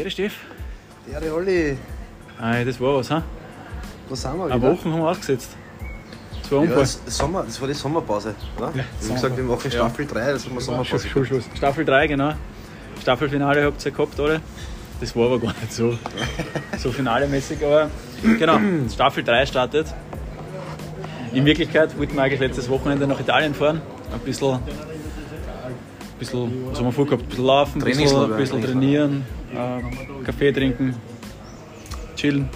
Ehre, Steff. Der Olli, Ei, das war was, ha? wo sind wir Eine wieder? Woche haben wir ausgesetzt. Zwei Ja, Unfall. das, Sommer, das war die Sommerpause. Ne? wir haben gesagt, wir machen Staffel 3, das haben wir Sommerpause. Schluss, Schluss. Staffel 3, genau. Staffelfinale habt ihr gehabt, oder? Das war aber gar nicht so, so finalemäßig, aber genau, Staffel 3 startet. In Wirklichkeit wollten wir eigentlich letztes Wochenende nach Italien fahren. Ein bisschen, bisschen was haben wir vorgehabt? Ein bisschen laufen, ein bisschen, bisschen trainieren, äh, Kaffee trinken, chillen.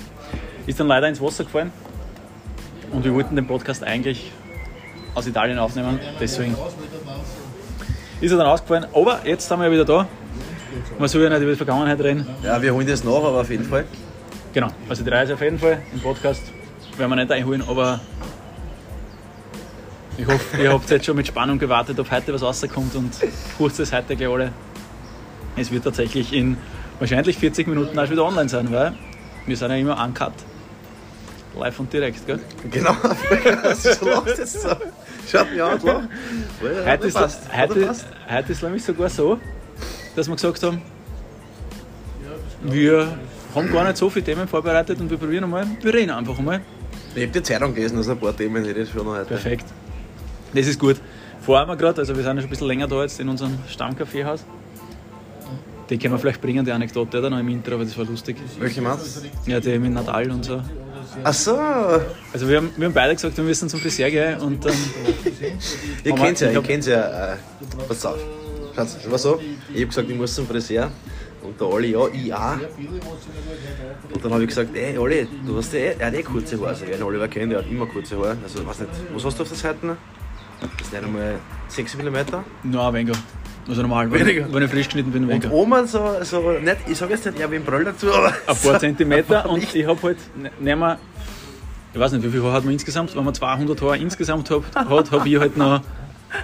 Ist dann leider ins Wasser gefallen und wir wollten den Podcast eigentlich aus Italien aufnehmen, deswegen ist er dann ausgefallen. Aber jetzt sind wir ja wieder da. Man soll ja nicht über die Vergangenheit reden. Ja, wir holen das nach, aber auf jeden Fall. Genau, also die Reise auf jeden Fall im Podcast werden wir nicht einholen, aber ich hoffe, ihr habt jetzt schon mit Spannung gewartet, ob heute was rauskommt und bucht es heute gleich alle. Es wird tatsächlich in wahrscheinlich 40 Minuten auch wieder online sein, weil wir sind ja immer uncut. Live und direkt, gell? Genau. Was ist so los jetzt so? Schaut mich an, klar. Heute ist, passt. heute, passt. heute ist nämlich sogar so, dass wir gesagt haben, wir haben gar nicht so viele Themen vorbereitet und wir probieren einmal, wir reden einfach einmal. Ich habe die Zeitung gelesen, also ein paar Themen ich schon heute. Perfekt. Das ist gut. Fahren wir gerade, also wir sind ja schon ein bisschen länger da jetzt in unserem Stammkaffeehaus. Die können wir vielleicht bringen, die Anekdote, oder? Noch im Intro, aber das war lustig. Welche meinst du? Ja, die mit Nadal und so. Ach so, Also wir haben, wir haben beide gesagt, wir müssen zum Friseur gehen und dann ihr kennt ja, ich ihr kennt ja. Äh, pass auf. Schaut, es war so, ich habe gesagt, ich muss zum Friseur. Und der Olli, ja, ich auch. Und dann habe ich gesagt, ey Olli, du hast ja eh, er hat eh kurze Haare. Also, wer den Oliver kennt, der hat immer kurze Haare. Also, weiß nicht, was hast du auf der Seite? Das ist nicht einmal 6 mm. ein weniger. Also normal, wenn, Weniger. wenn ich frisch geschnitten bin, Und weniger. oben so, so nicht, ich sage jetzt nicht, ich habe einen Brüll dazu, aber. ein paar Zentimeter Aber und nicht. ich habe halt, ne- nehmen wir, ich weiß nicht, wie viel Haar hat man insgesamt, wenn man 200 Haare insgesamt hat, hat habe ich halt noch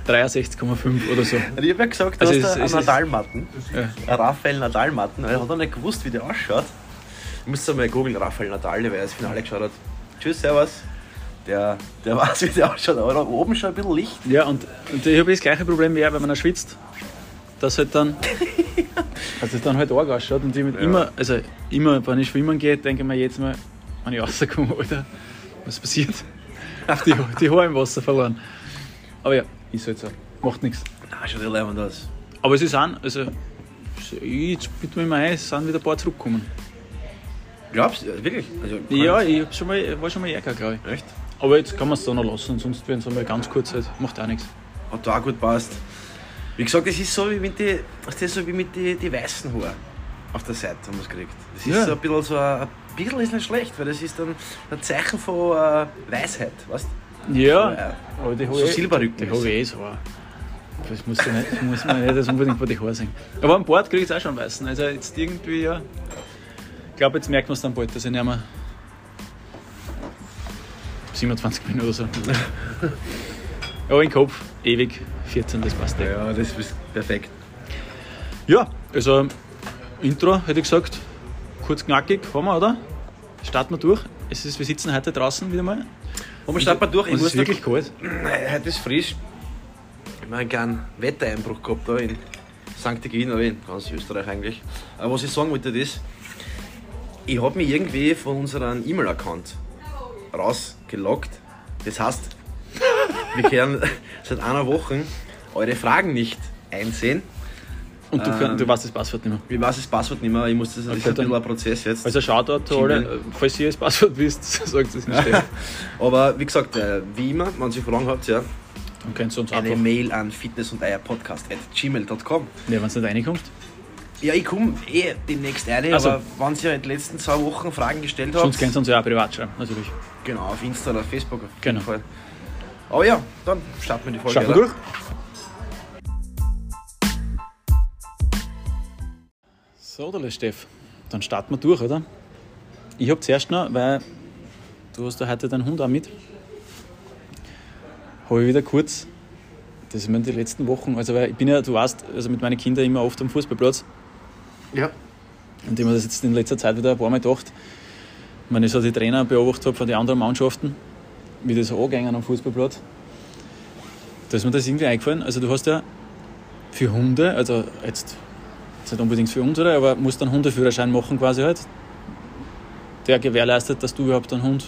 63,5 oder so. Und ich habe ja gesagt, du Also hast einen Nadal-Matten. Ja. Ein Raphael Nadal-Matten. Er hat noch nicht gewusst, wie der ausschaut. Du musst mal googeln, Raphael Nadal, wer das Finale geschaut hat. Tschüss, Servus. Der, der weiß, wie der ausschaut, aber da oben schon ein bisschen Licht. Ja, und, und ich habe das gleiche Problem wie er, wenn man schwitzt. Dass halt dann, dass es dann halt arg ausschaut und ich mit immer, also immer, wenn ich schwimmen gehe, denke ich mir jetzt mal, wenn ich rauskomme, Alter, was passiert? Die, die Haare im Wasser verloren. Aber ja, ist halt so. Macht nichts. Ah, schon der Leibwand aus. Aber es ist an, also ich bitte mich mal ein, es sind wieder ein paar zurückgekommen. Glaubst du? Wirklich? Also, Ja, ich schon mal, war schon mal Ärger, glaube ich. Echt? Aber jetzt kann man es da noch lassen, sonst werden es einmal ganz kurz halt, macht auch nichts. Hat da auch gut passt. Wie gesagt, das ist so wie mit ist so wie mit die, die weißen Haaren auf der Seite, haben wir es gekriegt. Das ist Ja. so ein bisschen so ein, ein bisschen ist nicht schlecht, weil das ist dann ein Zeichen von äh, Weisheit, weißt du? Ja, Ja. aber die So Silberrücken Die habe ich eh so. Das muss, ja nicht, das muss man nicht das unbedingt vor die Haare sehen. Aber am Bord kriege ich es auch schon weißen. Also jetzt irgendwie, ja. Ich glaube, jetzt merkt man es dann bald, dass ich nicht mehr 27 bin oder so. Aber im Kopf ewig 14, das passt eh. Ja, das ist perfekt. Ja, also Intro hätte ich gesagt, kurz knackig, haben wir, oder? Starten wir durch. Es ist, wir sitzen heute draußen wieder mal. Und wir starten mal durch. Und es ist wirklich kalt. Nein, heute ist frisch. Ich habe einen kleinen Wettereinbruch gehabt da in St. Egin, aber in ganz Österreich eigentlich. Aber was ich sagen wollte, ist, ich habe mich irgendwie von unserem E-Mail-Account rausgeloggt. Das heißt, wir können seit einer Woche eure Fragen nicht einsehen. Und du, Ähm, du weißt das Passwort nicht mehr. Ich weiß das Passwort nicht mehr, ich muss das, das ist ein bisschen ein Prozess jetzt. Also Shoutout zu alle, falls ihr das Passwort wisst, sagt es Stellen. Aber wie gesagt, äh, wie immer, wenn ihr Fragen habt, ja, Dann könnt ihr uns eine einfach, Mail an fitness und Podcast at gmail.com. ne, wenn es nicht reinkommt. Ja, ich komme eh demnächst rein, Also. aber wenn ihr in den letzten zwei Wochen Fragen gestellt habt, Sonst könnt ihr uns ja auch privat schreiben, natürlich. genau, auf Insta oder Facebook auf Genau. Fall. Aber ja, dann starten wir die Folge. Schauen wir durch. So, der Steff, dann starten wir durch, oder? Ich habe zuerst noch, weil du hast ja heute deinen Hund auch mit, habe ich wieder kurz, das ist mir die letzten Wochen, also weil ich bin ja, du weißt, also mit meinen Kindern immer oft am Fußballplatz Ja. Und ich habe mir das jetzt in letzter Zeit wieder ein paar Mal gedacht, wenn ich so die Trainer beobachtet habe von den anderen Mannschaften, wie das angehen am Fußballplatz, da ist mir das irgendwie eingefallen. Also du hast ja für Hunde, also jetzt jetzt nicht unbedingt für unsere, aber musst einen Hundeführerschein machen quasi halt. Der gewährleistet, dass du überhaupt einen Hund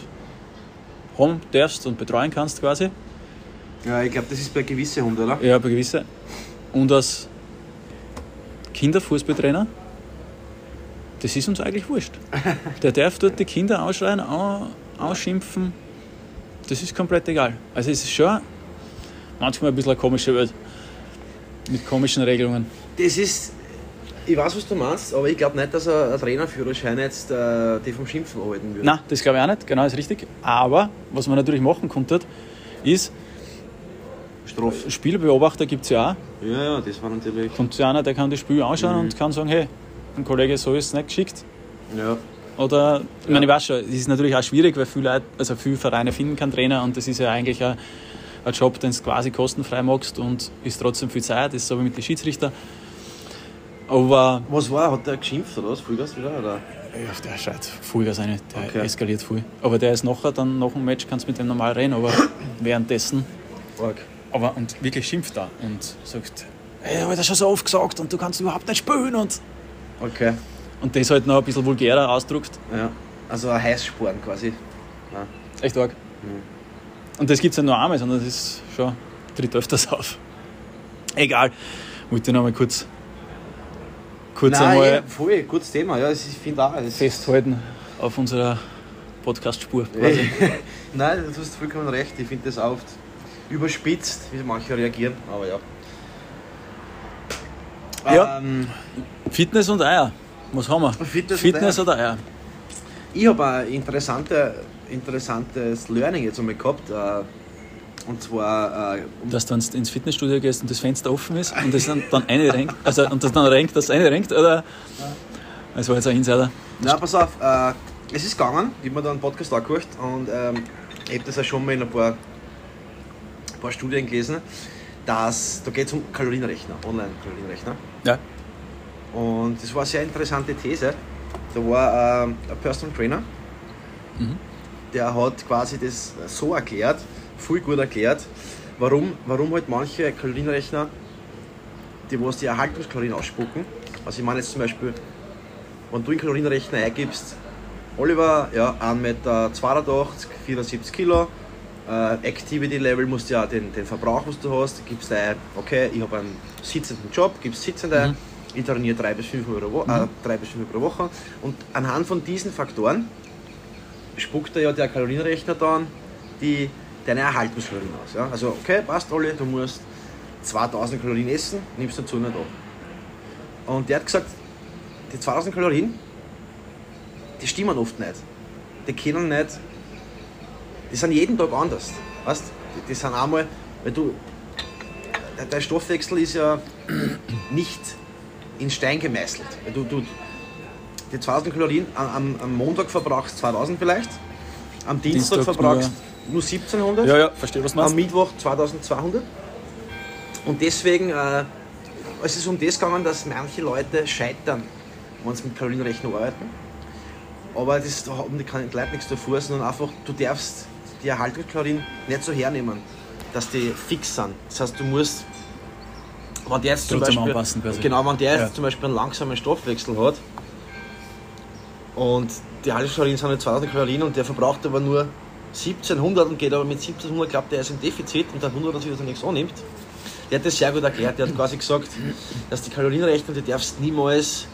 haben darfst und betreuen kannst quasi. Ja, ich glaube, das ist bei gewissen Hunden, oder? Ja, bei gewisse. Und als Kinderfußballtrainer, das ist uns eigentlich wurscht. Der darf dort die Kinder ausschreien, au- ausschimpfen. Das ist komplett egal. Also es ist schon manchmal ein bisschen eine komische Welt. Mit komischen Regelungen. Das ist. Ich weiß, was du meinst, aber ich glaube nicht, dass ein ein Trainerführerschein jetzt äh, die vom Schimpfen arbeiten würde. Nein, das glaube ich auch nicht, genau ist richtig. Aber was man natürlich machen konnte, ist, Strafe. Spielbeobachter gibt es ja auch. Ja, ja, das war natürlich. Kommt zu einer, der kann das Spiel anschauen und kann sagen, hey, ein Kollege so ist es nicht geschickt. Ja. Oder, ich meine, ich weiß schon, es ist natürlich auch schwierig, weil viele, Leute, also viele Vereine finden keinen Trainer und das ist ja eigentlich ein, ein Job, den du quasi kostenfrei machst und ist trotzdem viel Zeit, das ist so wie mit den Schiedsrichter. Aber Was war? Hat der geschimpft oder was? Vollgas wieder? Oder? ja, der schreit Vollgas rein, der Okay. eskaliert viel. Aber der ist nachher, dann nach dem Match kannst du mit dem normal reden, aber währenddessen, Arg. aber und wirklich schimpft da und sagt, hey, hab ich das schon so oft gesagt und du kannst überhaupt nicht spielen und, Okay. und das halt noch ein bisschen vulgärer ausdruckt. Ja. Also ein Heißsporn quasi. Nein. Echt arg. Und das gibt es nicht nur einmal, sondern das ist schon, tritt öfters auf. Egal. Wollte ich noch mal kurz, kurz Nein, einmal eh, voll, gutes Thema. Ja, das ist- ich finde auch. Festhalten auf unserer Podcast-Spur. quasi. Nein, du hast vollkommen recht. Ich finde das oft überspitzt, wie manche reagieren. Aber ja. Ja. Ähm, Fitness und Eier. Was haben wir? Fitness und Fitness Eier. oder Eier? ich habe ein interessante, interessantes Learning jetzt einmal gehabt. Äh, und zwar, äh, um Dass du ins- Fitnessstudio gehst und das Fenster offen ist und das dann, dann eine renkt, also und das dann renkt, dass es eine renkt, oder? Das war jetzt ein Insider. Na, pass auf, äh, es ist gegangen, ich habe mir da einen Podcast angehört und ähm, ich habe das auch schon mal in ein paar, ein paar Studien gelesen, dass da geht es um Kalorienrechner, Online-Kalorienrechner. Ja. Und das war eine sehr interessante These. Da war ähm, ein Personal Trainer, Mhm. der hat quasi das so erklärt, voll gut erklärt, warum, warum halt manche Kalorienrechner, die was die Erhaltungskalorien ausspucken. Also ich meine jetzt zum Beispiel, wenn du in Kalorienrechner eingibst, Oliver, ja, 1,82 Meter, 74 Kilo, äh, Activity Level musst du ja den, den Verbrauch, was du hast, gibst ein, okay, ich habe einen sitzenden Job, gibst sitzend ein, ich trainiere drei bis fünf Mal äh, drei bis fünf Mal pro Woche und anhand von diesen Faktoren spuckt er ja der Kalorienrechner dann die, deine Erhaltungskalorien aus. Ja? Also, okay, passt alle, du musst 2000 Kalorien essen, nimmst dazu nicht ab. Und der hat gesagt, die 2000 Kalorien, die stimmen oft nicht. Die können nicht, die sind jeden Tag anders. Weißt? Die, die sind einmal, weil du, der Stoffwechsel ist ja nicht in Stein gemeißelt. Du, du, die 2000 Kalorien am, am, Montag verbrauchst 2000 vielleicht, am Dienstag, Dienstag verbrauchst nur 1700, Ja, ja, verstehe, was du am meinst. Mittwoch 2200. Und deswegen äh, es ist um das gegangen, dass manche Leute scheitern, wenn sie mit Kalorienrechner arbeiten. Aber das da haben die Leute nichts davor, sondern einfach, du darfst die Erhaltungskalorien nicht so hernehmen, dass die fix sind. Das heißt, du musst, wenn der jetzt zum Beispiel, genau, wenn der jetzt Ja. zum Beispiel einen langsamen Stoffwechsel hat und die Erhaltungskalorien sind nicht 2000 Kalorien und der verbraucht aber nur 1700 und geht aber mit 1700, glaubt er ist im Defizit und dann 100 natürlich nichts annimmt. Der hat das sehr gut erklärt. Der hat quasi gesagt, dass die Kalorienrechnung, die darfst niemals.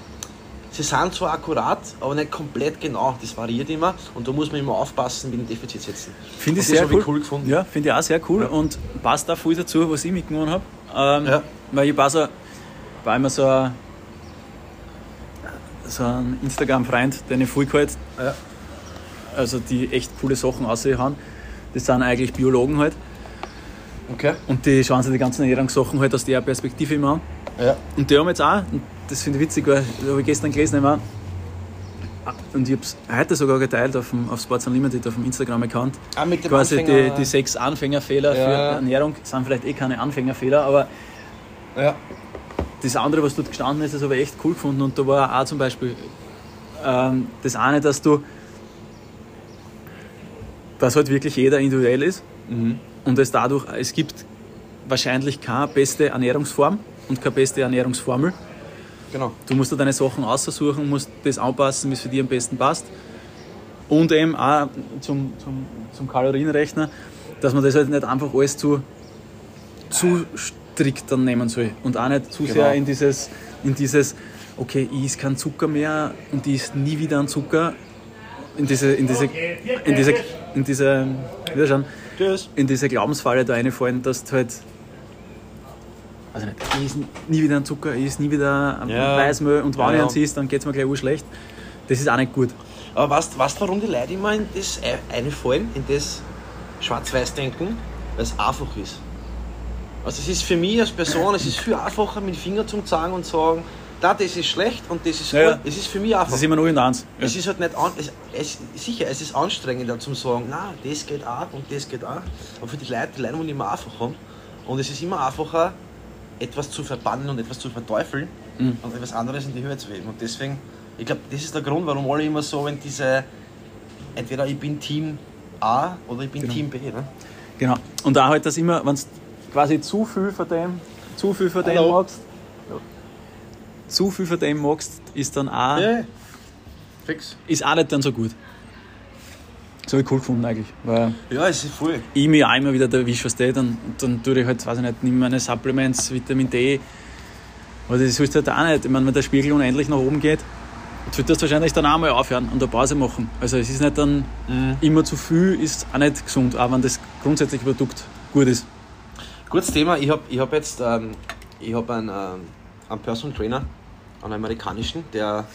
Sie sind zwar akkurat, aber nicht komplett genau. Das variiert immer und da muss man immer aufpassen mit dem Defizit setzen. Finde ich sehr cool. cool gefunden. Ja, finde ich auch sehr cool Ja. und passt auch viel dazu, was ich mitgenommen habe. Ähm, Ja. Weil ich war, so, war immer so ein, so ein Instagram-Freund, den ich viel gehalten Ja. also die echt coole Sachen aussehen. Das sind eigentlich Biologen halt Okay. und die schauen sich die ganzen Ernährungssachen halt aus der Perspektive immer an. Ja. Und die haben jetzt auch, das finde ich witzig, weil da habe ich gestern gelesen, immer, und ich habe es heute sogar geteilt auf dem auf Sports Unlimited, auf dem Instagram-Account, Ah, quasi die, die sechs Anfängerfehler für Ja. Ernährung, sind vielleicht eh keine Anfängerfehler, aber Ja. das andere, was dort gestanden ist, das habe ich echt cool gefunden. Und da war auch zum Beispiel ähm, das eine, dass du, dass halt wirklich jeder individuell ist Mhm. und es dadurch, es gibt wahrscheinlich keine beste Ernährungsform und keine beste Ernährungsformel. Genau. Du musst dir deine Sachen aussuchen, musst das anpassen, wie es für dich am besten passt. Und eben auch zum, zum, zum Kalorienrechner, dass man das halt nicht einfach alles zu, zu strikt dann nehmen soll. Und auch nicht zu Genau. sehr in dieses, in dieses, okay, ich esse keinen Zucker mehr und ich esse nie wieder einen Zucker. In diese, in diese, in diese, in diese, wieder schauen, Tschüss. in diese Glaubensfalle da reinfallen, dass du halt also nicht, ich esse nie wieder einen Zucker, ich esse nie wieder ein Ja. Weißmehl und wenn Ja, ich ja. einen isst, dann geht es mir gleich schlecht. Das ist auch nicht gut. Aber weißt du, warum die Leute immer in das eine fallen, in das Schwarz-Weiß-Denken? Weil es einfach ist. Also es ist für mich als Person, es ist viel einfacher, mit dem Finger zum zeigen und sagen, da, das ist schlecht und das ist Ja, ja. gut. Es ist für mich einfach. Das ist immer nur in eins. Ja. Es ist halt nicht an, es, es, sicher, es ist anstrengender zum sagen, na, das geht auch und das geht auch. Aber für die Leute, die Leute wollen immer einfach haben. Und es ist immer einfacher, etwas zu verbannen und etwas zu verteufeln Mhm. und etwas anderes in die Höhe zu heben. Und deswegen, ich glaube, das ist der Grund, warum alle immer so in diese, entweder ich bin Team A oder ich bin Genau. Team B. Ne? Genau. Und auch halt, dass immer, wenn du quasi zu viel von dem, zu viel von dem magst, zu viel von dem magst, ist dann auch, Fix. ist auch nicht dann so gut. So habe ich cool gefunden eigentlich. Weil Ja, es ist voll. ich mich auch immer wieder erwische, was der, dann, dann tue ich halt, weiß ich nicht, nimm meine Supplements, Vitamin D. Aber das willst du halt auch nicht. Ich meine, wenn der Spiegel unendlich nach oben geht, solltest du wahrscheinlich dann auch mal aufhören und eine Pause machen. Also es ist nicht dann immer zu viel, ist auch nicht gesund, auch wenn das grundsätzliche Produkt gut ist. Gutes Thema. Ich habe ich hab jetzt ähm, ich hab einen, ähm, einen Personal Trainer, einen amerikanischen, der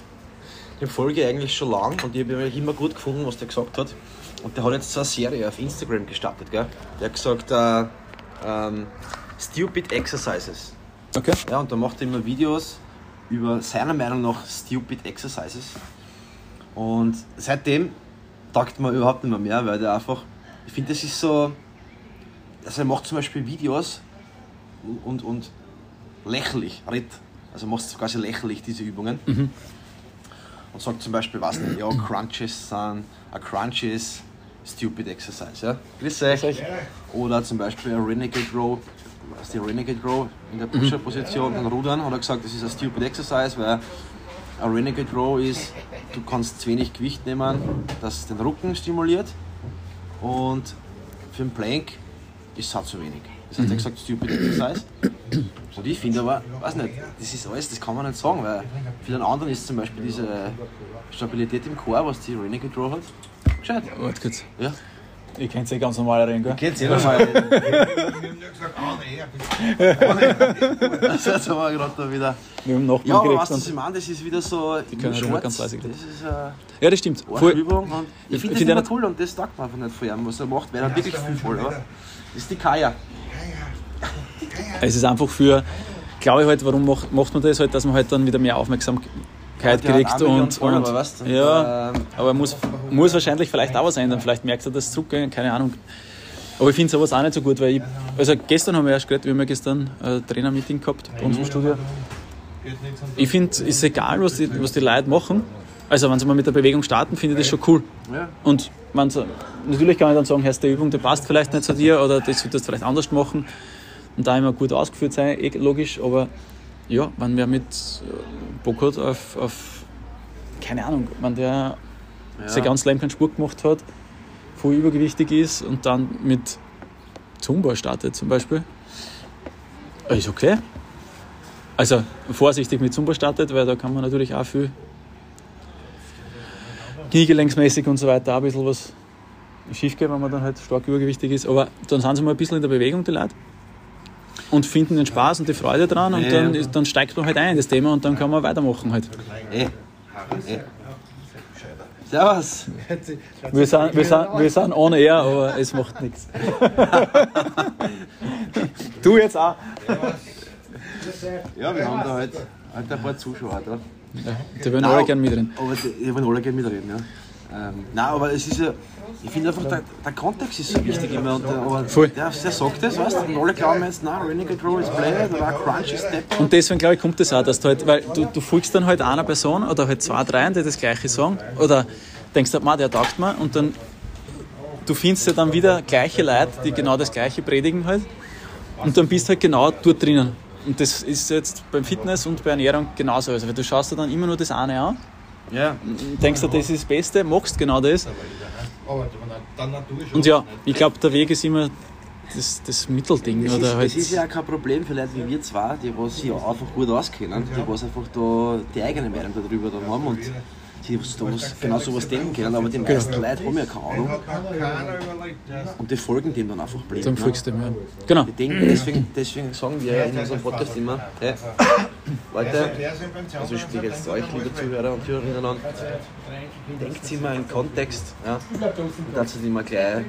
den folge ich eigentlich schon lang und ich habe immer gut gefunden, was der gesagt hat. Und der hat jetzt so eine Serie auf Instagram gestartet. Gell? Der hat gesagt, äh, ähm, Stupid Exercises. Okay? Ja, und da macht er immer Videos über seiner Meinung nach Stupid Exercises. Und seitdem taugt man überhaupt nicht mehr, mehr weil der einfach, ich finde, das ist so, also er macht zum Beispiel Videos und, und lächerlich, redet, also macht quasi lächerlich, diese Übungen. Und sagt zum Beispiel, was nicht, ja, Crunches sind, a Crunch is stupid exercise, ja. Grüß euch. Oder zum Beispiel ein Renegade Row, was die Renegade Row in der Pusher-Position und Rudern, hat er gesagt, das ist ein stupid exercise, weil ein Renegade Row ist, du kannst zu wenig Gewicht nehmen, das den Rücken stimuliert und für den Plank ist es auch zu wenig. Das heißt, er hat gesagt, stupid exercise. Und ich finde aber, weiß nicht, das ist alles, das kann man nicht sagen, weil für den anderen ist zum Beispiel diese Stabilität im Chor, was die Renegade Row hat, gescheit. Warte kurz. Ja. Ich kenne es eh ganz normal reden, gell? Kennt ihr mal? Wir haben nur gesagt, ah, nee, Das jetzt haben wir gerade da wieder. Wir haben Nachbarn Ja, aber was das ich meine, das ist wieder so. Die können immer ganz leise Das reden. ist eine Ja, das stimmt. Voll. Und ich finde das find immer cool und das taugt man einfach nicht von ihm, was er macht, weil er hat wirklich viel voll, oder? Das ist die Kaya. Es ist einfach für, glaube ich halt, warum macht, macht man das halt, dass man halt dann wieder mehr Aufmerksamkeit Die hat kriegt und, Follower, und weißt du? ja, Ähm, aber muss, muss wahrscheinlich vielleicht auch was ändern. Vielleicht merkt er das zurückgehen, keine Ahnung. Aber ich finde sowas auch nicht so gut, weil ich, also gestern haben wir erst geredet, wir haben ja gestern ein Trainermeeting gehabt bei uns im Studio. Ich finde, es ist egal, was die, was die Leute machen. Also wenn sie mal mit der Bewegung starten, finde ich das schon cool. Ja. Und man, natürlich kann ich dann sagen, heißt die Übung, die passt vielleicht nicht zu dir oder das solltest du vielleicht anders machen und da immer gut ausgeführt sein, eh logisch, aber ja, wenn wer mit äh, Bock hat auf, auf keine Ahnung, wenn der sein ganzes Leben keinen Sport gemacht hat, voll übergewichtig ist und dann mit Zumba startet zum Beispiel, äh, ist okay. Also vorsichtig mit Zumba startet, weil da kann man natürlich auch viel kniegelenksmäßig und so weiter auch ein bisschen was schief gehen, wenn man dann halt stark übergewichtig ist. Aber dann sind sie mal ein bisschen in der Bewegung, die Leute. Und finden den Spaß und die Freude dran und dann, ist, dann steigt man halt ein in das Thema und dann kann man weitermachen halt. Eh. Eh. Servus. Wir sind, wir, sind, wir sind on air, aber es macht nichts. Du jetzt auch. Ja, wir haben da halt, halt ein paar Zuschauer. Ja, die würden alle gerne mitreden. Aber die, die wollen alle gerne mitreden, ja. Ähm, nein, aber es ist ja, ich finde einfach, der, der Kontext ist so wichtig immer. Und der, aber Voll. Der, der sagt das, weißt du, und alle glauben jetzt, na, Renegade Row ist blöd oder ein Crunch ist Step. Und deswegen glaube ich, kommt das auch, dass du halt, weil du, du folgst dann halt einer Person oder halt zwei, drei, die das Gleiche sagen oder denkst man, der taugt mir und dann du findest ja dann wieder gleiche Leute, die genau das Gleiche predigen halt und dann bist halt genau dort drinnen. Und das ist jetzt beim Fitness und bei Ernährung genauso. Also, weil du schaust dir dann immer nur das eine an, Ja, denkst dir, das ist das Beste, machst genau das. Und ja, ich glaube, der Weg ist immer das, das Mittelding. Es oder ist, halt, es ist ja auch kein Problem für Leute wie wir zwei, die was sich einfach gut auskennen, die was einfach da die eigene Meinung darüber dann haben und die was da was, genau so was denken können, aber die meisten Leute haben ja keine Ahnung Hat und die folgen dem dann einfach blind. dann folgst du dem, ja. Genau. Die denken, deswegen, deswegen sagen wir in unserem Podcast immer, hey, Leute, also ich spreche jetzt zu euch, liebe Zuhörer und Zuhörerinnen an, denkt immer in Kontext, ja, und dazu nicht immer gleich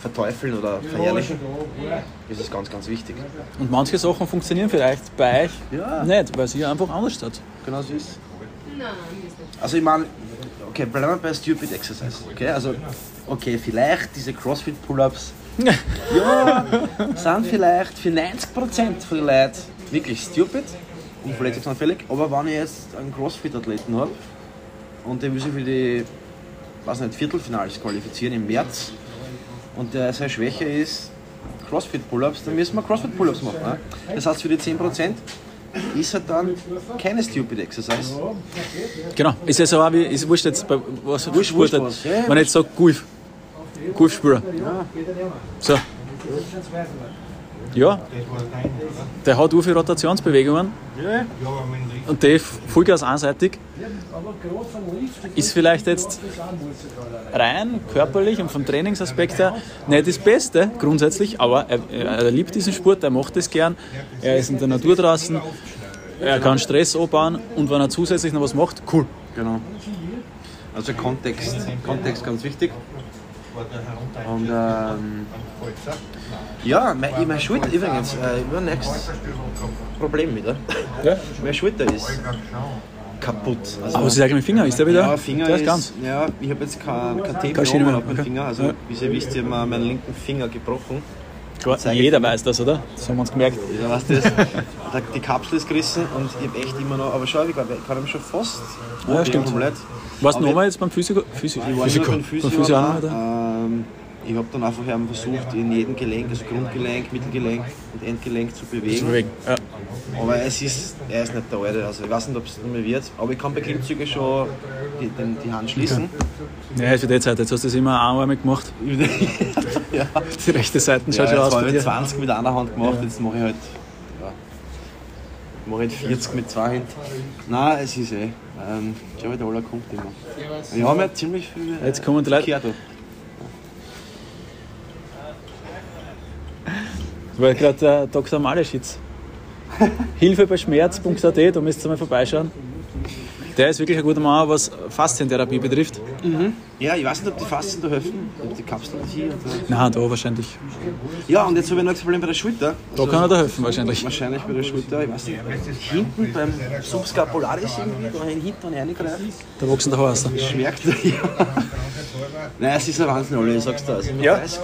verteufeln oder verherrlichen. Das ist ganz, ganz wichtig. Und manche Sachen funktionieren vielleicht bei euch Ja. nicht, weil sie einfach anders steht. Genau so ist Also ich meine, okay, bleiben wir bei Stupid Exercise. Okay, also, okay, vielleicht diese CrossFit Pull-Ups, ja, sind vielleicht für 90% von den Leuten wirklich stupid und verletzungsanfällig. Aber wenn ich jetzt einen CrossFit-Athleten habe und der will sich für die, weiß nicht, Viertelfinals qualifizieren im März und der seine Schwäche ist CrossFit Pull-Ups, dann müssen wir CrossFit Pull-Ups machen. Ne? Das heißt, für die 10% ist halt dann keine Stupid Exercise. Genau. Ist ja so auch wie, ist wurscht jetzt, bei, was Wurscht, wurscht ja, Wenn ich jetzt sage, Golf. Golfspieler. So. Ja, war oder? der hat so viele Rotationsbewegungen Ja, und die Vollgas einseitig ist vielleicht jetzt rein körperlich und vom Trainingsaspekt her nicht das Beste grundsätzlich, aber er, er liebt diesen Sport, er macht es gern, er ist in der Natur draußen, er kann Stress abbauen und wenn er zusätzlich noch was macht, cool. Genau. Also Kontext, Kontext ganz wichtig. Und ähm, ja, meine, meine Schulter übrigens, äh, über nächstes Problem wieder. Ja. Meine Schulter ist kaputt. Also, Aber eigentlich mit dem Finger? Ist der wieder? ja, Finger der ist, ist ganz. Ja, ich habe jetzt kein, kein Schiene mehr auf meinem. Finger. Also, Ja. wie ihr wisst, ich habe mir meinen linken Finger gebrochen. Jeder weiß das, oder? Das haben wir uns gemerkt. Ja, weißt du Die Kapsel ist gerissen und ich habe echt immer noch. Aber schau, ich glaube, ich kann ihm schon fast. Ja, stimmt. Komplett. Warst du nochmal jetzt beim Physiko? Physio, Ich war Physiko. nur beim Physio, beim Physio ähm, ich habe dann einfach versucht, in jedem Gelenk, also Grundgelenk, Mittelgelenk und Endgelenk zu Zu bewegen. bewegen. Ja. Aber es ist, er ist nicht der Alte, also ich weiß nicht, ob es noch mehr wird. Aber ich kann bei Klimmzügen schon die, den, die Hand schließen. ja, für die Zeit. Jetzt hast du das immer einarmig gemacht. ja. Die rechte Seite Ja, schaut jetzt schon aus habe ich dir. 20 mit einer Hand gemacht, jetzt mache ich halt. Ja, mache ich halt 40 mit zwei Händen. Nein, es ist eh. Ähm, ich glaube, der Aller kommt immer. Wir haben ja ziemlich viel. äh, Jetzt kommen die Leute. Verkehr war gerade der Dr. Maleschitz. Hilfe bei Schmerz.at, da müsst ihr mal vorbeischauen. Der ist wirklich ein guter Mann, was Faszientherapie betrifft. Ja, ich weiß nicht, ob die Faszien da helfen, ob die Kapseln hier. Oder Nein, da wahrscheinlich. ja, und jetzt habe ich noch das Problem bei der Schulter. Da Also, kann er da helfen, wahrscheinlich. Wahrscheinlich bei der Schulter, ich weiß nicht. Hinten beim Subscapularis irgendwie, da hinten reingreifen. Da wachsen der Haar aus. Schmerzt, ja. Nein, es ist ein Wahnsinn, alle, ich sag's dir. Also, Ja. 30,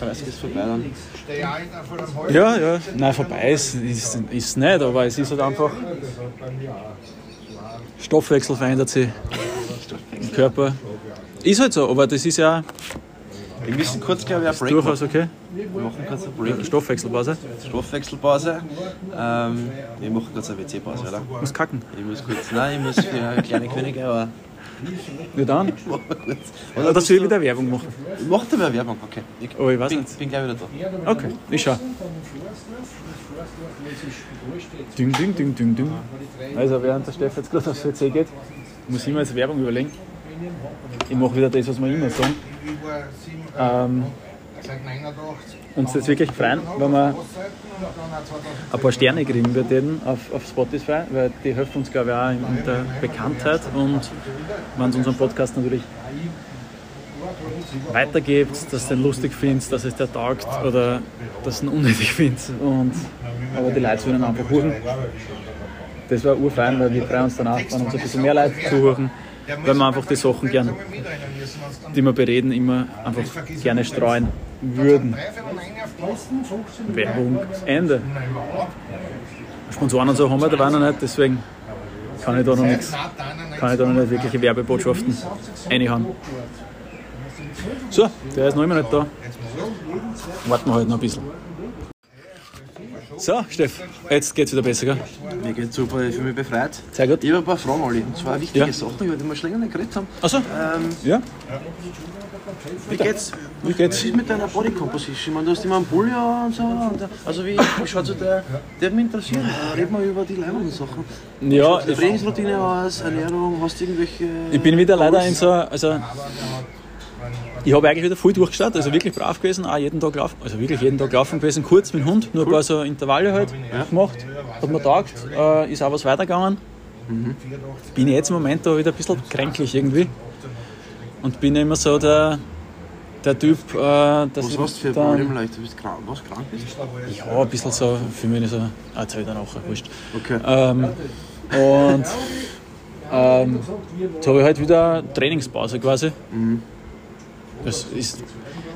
30 ist vorbei dann. Da. Ja, ja. Nein, vorbei ist ist ist nicht, aber es ist halt einfach. Stoffwechsel verändert sich im Körper. Ist halt so, aber das ist ja Wir müssen kurz, glaube ich, einen Break durchaus okay. Wir machen kurz einen Break. Stoffwechselpause. Stoffwechselpause. Ähm, wir machen kurz eine WC-Pause, oder? Muss kacken. Ich muss kurz, nein, ich muss für kleine Könige, aber Nur dann. Oder dass wir wieder Werbung machen. Macht er mehr Werbung, okay. Ich Oh, ich weiß bin, nicht. bin gleich wieder da. Okay, ich schau. Ding, ding, ding, ding, ding. Also, während der Steff jetzt gerade aufs WC geht, muss ich mir jetzt Werbung überlegen. Ich mache wieder das, was wir immer sagen. Ich Ähm, seit 89. uns das wirklich freuen, wenn wir Auszeiten und dann auch 2000. ein paar Sterne kriegen bei denen auf, auf Spotify, weil die helfen uns, glaube ich, auch in, in der Bekanntheit. Und wenn es unseren Podcast natürlich weitergebt, dass du den lustig findest, dass es dir taugt oder dass du ihn unnötig findest. Und, aber die Leute ihn einfach hören. Das war urfein, weil wir freuen uns danach, wenn uns ein bisschen mehr Leute zuhören, weil wir einfach die Sachen gern, die wir bereden, immer einfach gerne streuen würden. Werbung, Ende. Sponsoren und so haben wir dabei noch nicht, deswegen kann ich da noch nichts, kann ich da noch nicht wirkliche Werbebotschaften reinhauen. So, der ist noch immer nicht da. Warten wir halt noch ein bisschen. So, Steff, jetzt geht's wieder besser, gell? Mir geht's super, ich fühle mich befreit. Sehr gut. Ich habe ein paar Fragen, Olli. Und zwar wichtige Ja. Sachen, über die wir schon länger nicht geredet haben. Achso, Ähm, ja, wie geht's? wie geht's? Was ist mit deiner Body Composition? Ich meine, du hast immer einen Pulli und so. Und, äh, also wie, wie schaut so der, der hat mich interessieren. Äh, Red mal über die leibenden Sachen. Ja, Die Trainingsroutine aus, Ernährung, hast du irgendwelche... ich bin wieder leider in so, also ich habe eigentlich wieder voll durchgestartet, also wirklich brav gewesen, auch jeden Tag laufen, also wirklich jeden Tag laufen gewesen, kurz mit dem Hund, nur ein paar so Intervalle halt gemacht, hat mir taugt, äh, ist auch was weitergegangen. Bin jetzt im Moment da wieder ein bisschen kränklich irgendwie und bin immer so der, der Typ, äh, dass Was ich hast du für dann- Probleme? Leicht? Du bist krank, was krank bist? Ja, ein bisschen so, für mich so, ah, jetzt habe ich dann auch wurscht. Okay. Ähm, und ähm, jetzt habe ich halt wieder Trainingspause quasi. Das, ist,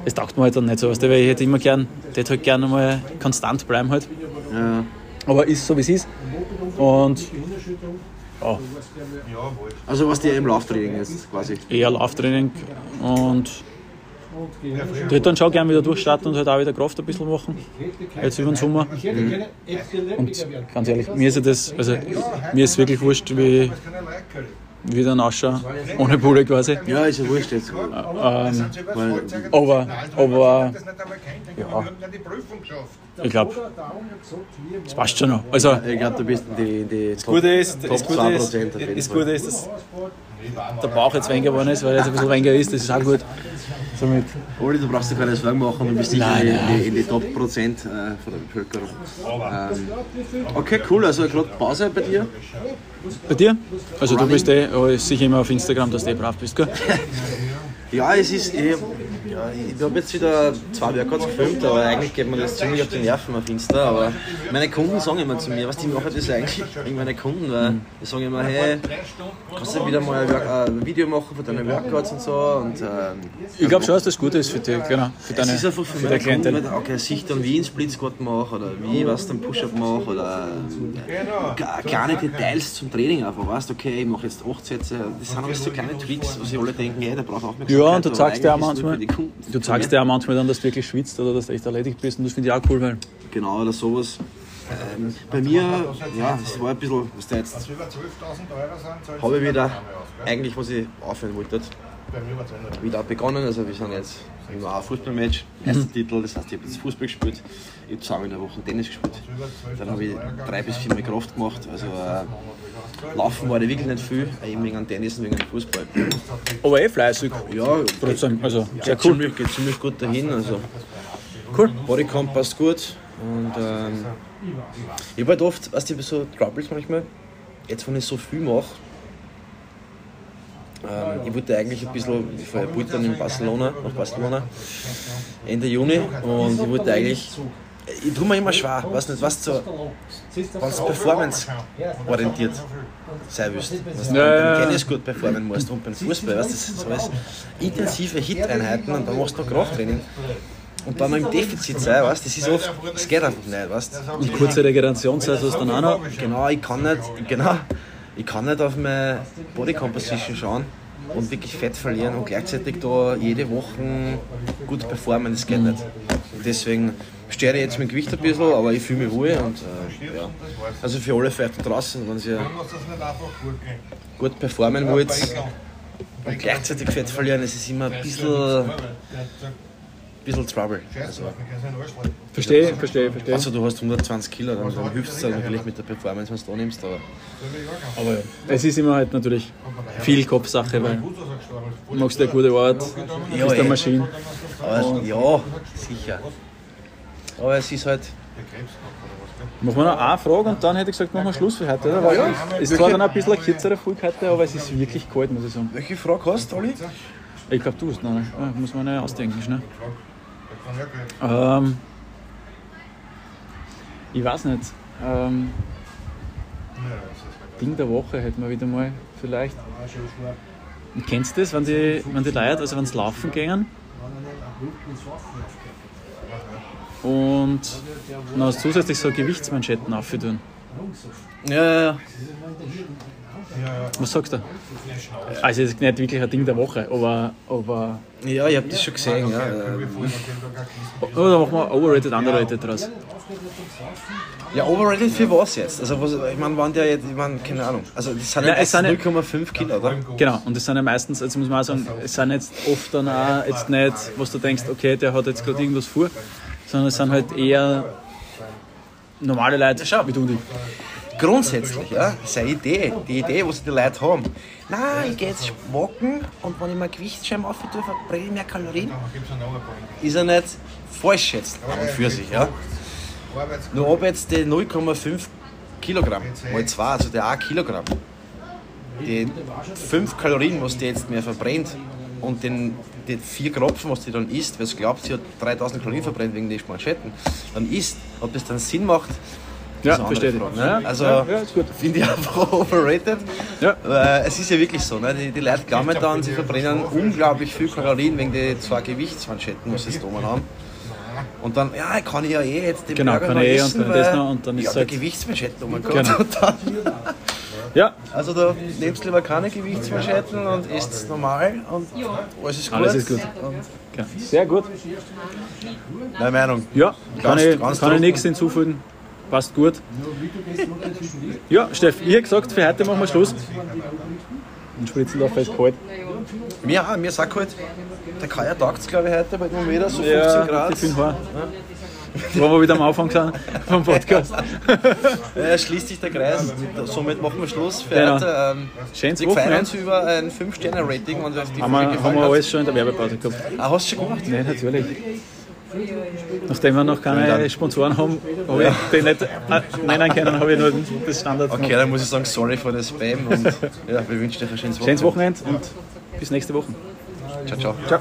das taugt mir halt dann nicht so, weißt du, weil ich hätte immer gern, hätte halt gerne mal konstant bleiben halt. Ja. Aber ist so wie es ist. Und ja, Also was dir im Lauftraining jetzt quasi. eher Lauftraining und ich hätte dann schon gerne wieder durchstarten und halt auch wieder Kraft ein bisschen machen. Jetzt über den Sommer. Und ganz ehrlich, mir ist ja das, also mir ist wirklich wurscht, wie, wie dann ausschaut, ohne Pulle quasi. Ja, ist ja wurscht jetzt. Ähm, Weil, aber, aber ja. ich glaube, das passt schon noch. Also, ich glaube, du bist die, die das Gute ist, Top das Gute 2% ist, das. Gute ist, dass der Bauch jetzt weniger geworden ist, weil er jetzt ein bisschen weniger ist, das ist auch gut. Somit, Oli, du brauchst dir keine Sorgen machen, du bist sicher in, die, in die Top Prozent äh, von der Bevölkerung. Ähm, okay, cool, also gerade Pause bei dir. bei dir? Also du bist eh, oh, ich sehe immer auf Instagram, dass du eh brav bist, gell? Ja, es ist. Ich, ja, ich habe jetzt wieder zwei Workouts gefilmt, aber eigentlich geht mir das ziemlich auf die Nerven auf Insta. Aber meine Kunden sagen immer zu mir, was die machen das eigentlich wegen meine Kunden, weil die sagen immer, hey, kannst du wieder mal ein, Work äh, ein Video machen von deinen Workouts und so. Und, ähm, Ich glaube schon, dass das gut ist für dich, genau. Für deine, es ist einfach für für meine Kunden, wenn- okay, sich dann wie einen Split Squat mache oder wie was dann Push-Up mache oder ga- kleine Details zum Training einfach, weißt okay, ich mache jetzt 8 Sätze, das sind alles so kleine Tweaks, wo sie alle denken, hey, der braucht Aufmerksamkeit. Ja, und du zeigst auch nur manchmal, für die Kunden. Du zeigst dir auch manchmal dann, dass du wirklich schwitzt oder dass du echt erledigt bist und das finde ich auch cool, weil Genau, oder sowas. Ähm, bei mir, ja, das war ein bisschen, was da jetzt, Über 12.000 Euro sind, habe ich wieder eigentlich, was ich aufhören wollte, Bei mir war es nicht. wieder begonnen. Also wir sind jetzt im ein Fußballmatch, erster Titel, das heißt, ich habe jetzt Fußball gespielt, ich habe zweimal in der Woche Tennis gespielt. Dann habe ich drei bis viermal Kraft gemacht. Also äh, Laufen war da wirklich nicht viel, eben wegen Tennis und wegen Fußball. aber eh fleißig. Ja, Trotzdem, also sehr geht, cool. ziemlich, geht ziemlich gut dahin. Also Cool. Bodycount passt gut. Und ähm, ich habe halt oft, weißt du, so Troubles manchmal, jetzt wenn ich so viel mache, ähm, ich wollte eigentlich ein bisschen, ich fahre dann in Barcelona, nach Barcelona, Ende Juni und ich wollte eigentlich, ich tue mir immer schwer, weiß nicht, was so, wenn du performance-orientiert sein willst, was du Ja, beim. Tennis gut performen musst und beim Fußball, weißt du, das sind so alles intensive Hit-Einheiten und dann machst du noch Krafttraining. Und dann im Defizit sein, weißt das ist oft, das geht einfach nicht, weißt Und kurze Regenerationszeit hast du dann auch noch. Genau, ich kann nicht, genau, ich kann nicht auf meine Body Composition schauen und wirklich Fett verlieren und gleichzeitig da jede Woche gut performen, das geht nicht. Deswegen stehe ich jetzt mein Gewicht ein bisschen, aber ich fühle mich wohl und äh, ja. Also für alle vielleicht draußen, wenn gehen. gut performen wollt und gleichzeitig Fett verlieren, es ist immer ein bisschen, bisschen Trouble. Also, Verstehe, verstehe, verstehe. also du hast 120 Kilo, dann, dann hilft es natürlich mit der Performance, wenn du da nimmst, aber Aber ja, es ist immer halt natürlich viel Kopfsache, weil du machst eine gute Art, Ja, bist eine eh. Maschine. Aber ja, sicher. Aber es ist halt. Machen wir noch eine Frage und dann hätte ich gesagt, machen wir Schluss für heute, oder? Weil es ist zwar dann ein bisschen eine kürzere Folge heute, aber es ist wirklich kalt, muss ich sagen. Welche Frage hast du, Olli? Ich glaube, du hast noch eine. Ja, muss man eine ausdenken, schnell. Ähm, ich weiß nicht. Ähm, Ding der Woche hätten wir wieder mal vielleicht. Kennst du das, wenn die, wenn die Leute, also wenn sie laufen gehen und dann hast du zusätzlich so Gewichtsmanschetten aufgetun? Ja, ja, ja. Was sagst du? Also, es ist nicht wirklich ein Ding der Woche, aber. aber Ja, ich habe das schon gesehen. Ja. Oder machen wir overrated, underrated draus. Ja, overrated für was jetzt? Also, was, ich meine, waren der jetzt, ich meine, keine Ahnung. Also, das sind ja, Ja, es sind ja- 0,5 Kilo, oder? Genau, und das sind ja meistens, jetzt muss man auch sagen, es sind jetzt oft dann auch jetzt nicht, was du denkst, okay, der hat jetzt gerade irgendwas vor, sondern es sind halt eher normale Leute, schau. wie du und ich. Grundsätzlich, ja, das ist eine Idee. Die Idee, was die Leute haben. Nein, ich gehe jetzt walken und wenn ich mein Gewichtsschirm auf tue, verbrenne ich mehr Kalorien. Ist ja nicht falsch jetzt an für sich, ja. Nur ob jetzt die 0,5 Kilogramm mal 2, also der 1 Kilogramm, die 5 Kalorien, was die jetzt mehr verbrennt und den, die 4 Kropfen, was die dann isst, weil sie glaubt, sie hat 3000 Kalorien verbrennt wegen den Manschetten, dann isst, ob das dann Sinn macht, Ja, andere verstehe ich. Ja, ne? Also ja, ja, finde ich einfach overrated. Ja. Weil es ist ja wirklich so, ne? die, die Leute glauben dann, sie verbrennen unglaublich viel Kalorien wegen die zwei Gewichtsmanschetten, sie jetzt oben haben. Und dann, ja, kann ich ja eh jetzt den Genau, Burger kann ich eh essen, und dann das noch und dann ist ja, es halt- Gewichtsmanschetten, oh mein Gott. Genau. Ja, also da nimmst lieber keine Gewichtsmanschetten und isst es normal und alles ist gut. Alles ist gut. Und genau. sehr gut. meine Meinung. Ja, kann Ganz- ich, ganz kann ich nichts hinzufügen. Passt gut. Ja, Steff, ich habe gesagt, für heute machen wir Schluss. Und spritzen da fest kalt. Mir auch, mir sagt halt, der Kaya taugt es glaube ich heute bald mal wieder, so 15 Ja, Grad. die vielen Haar. Wo wir wieder am Anfang sind vom Podcast. Äh, schließt sich der Kreis. Somit machen wir Schluss für Genau. heute. Ähm, Schönes wir freuen uns über ein 5-Sterne-Rating, wenn euch die Haben wir, haben wir hat. alles schon in der Werbepause gehabt? Ah, hast du schon gemacht? Nein, natürlich. Nachdem wir noch keine. Sponsoren haben, habe ich den nicht äh, nennen können, habe ich nur das Standard Okay, dann muss ich sagen, sorry für das Spam und ja, wir wünschen euch ein schönes Wochenende. Schönes Wochenende und bis nächste Woche. Ciao, ciao. Ciao.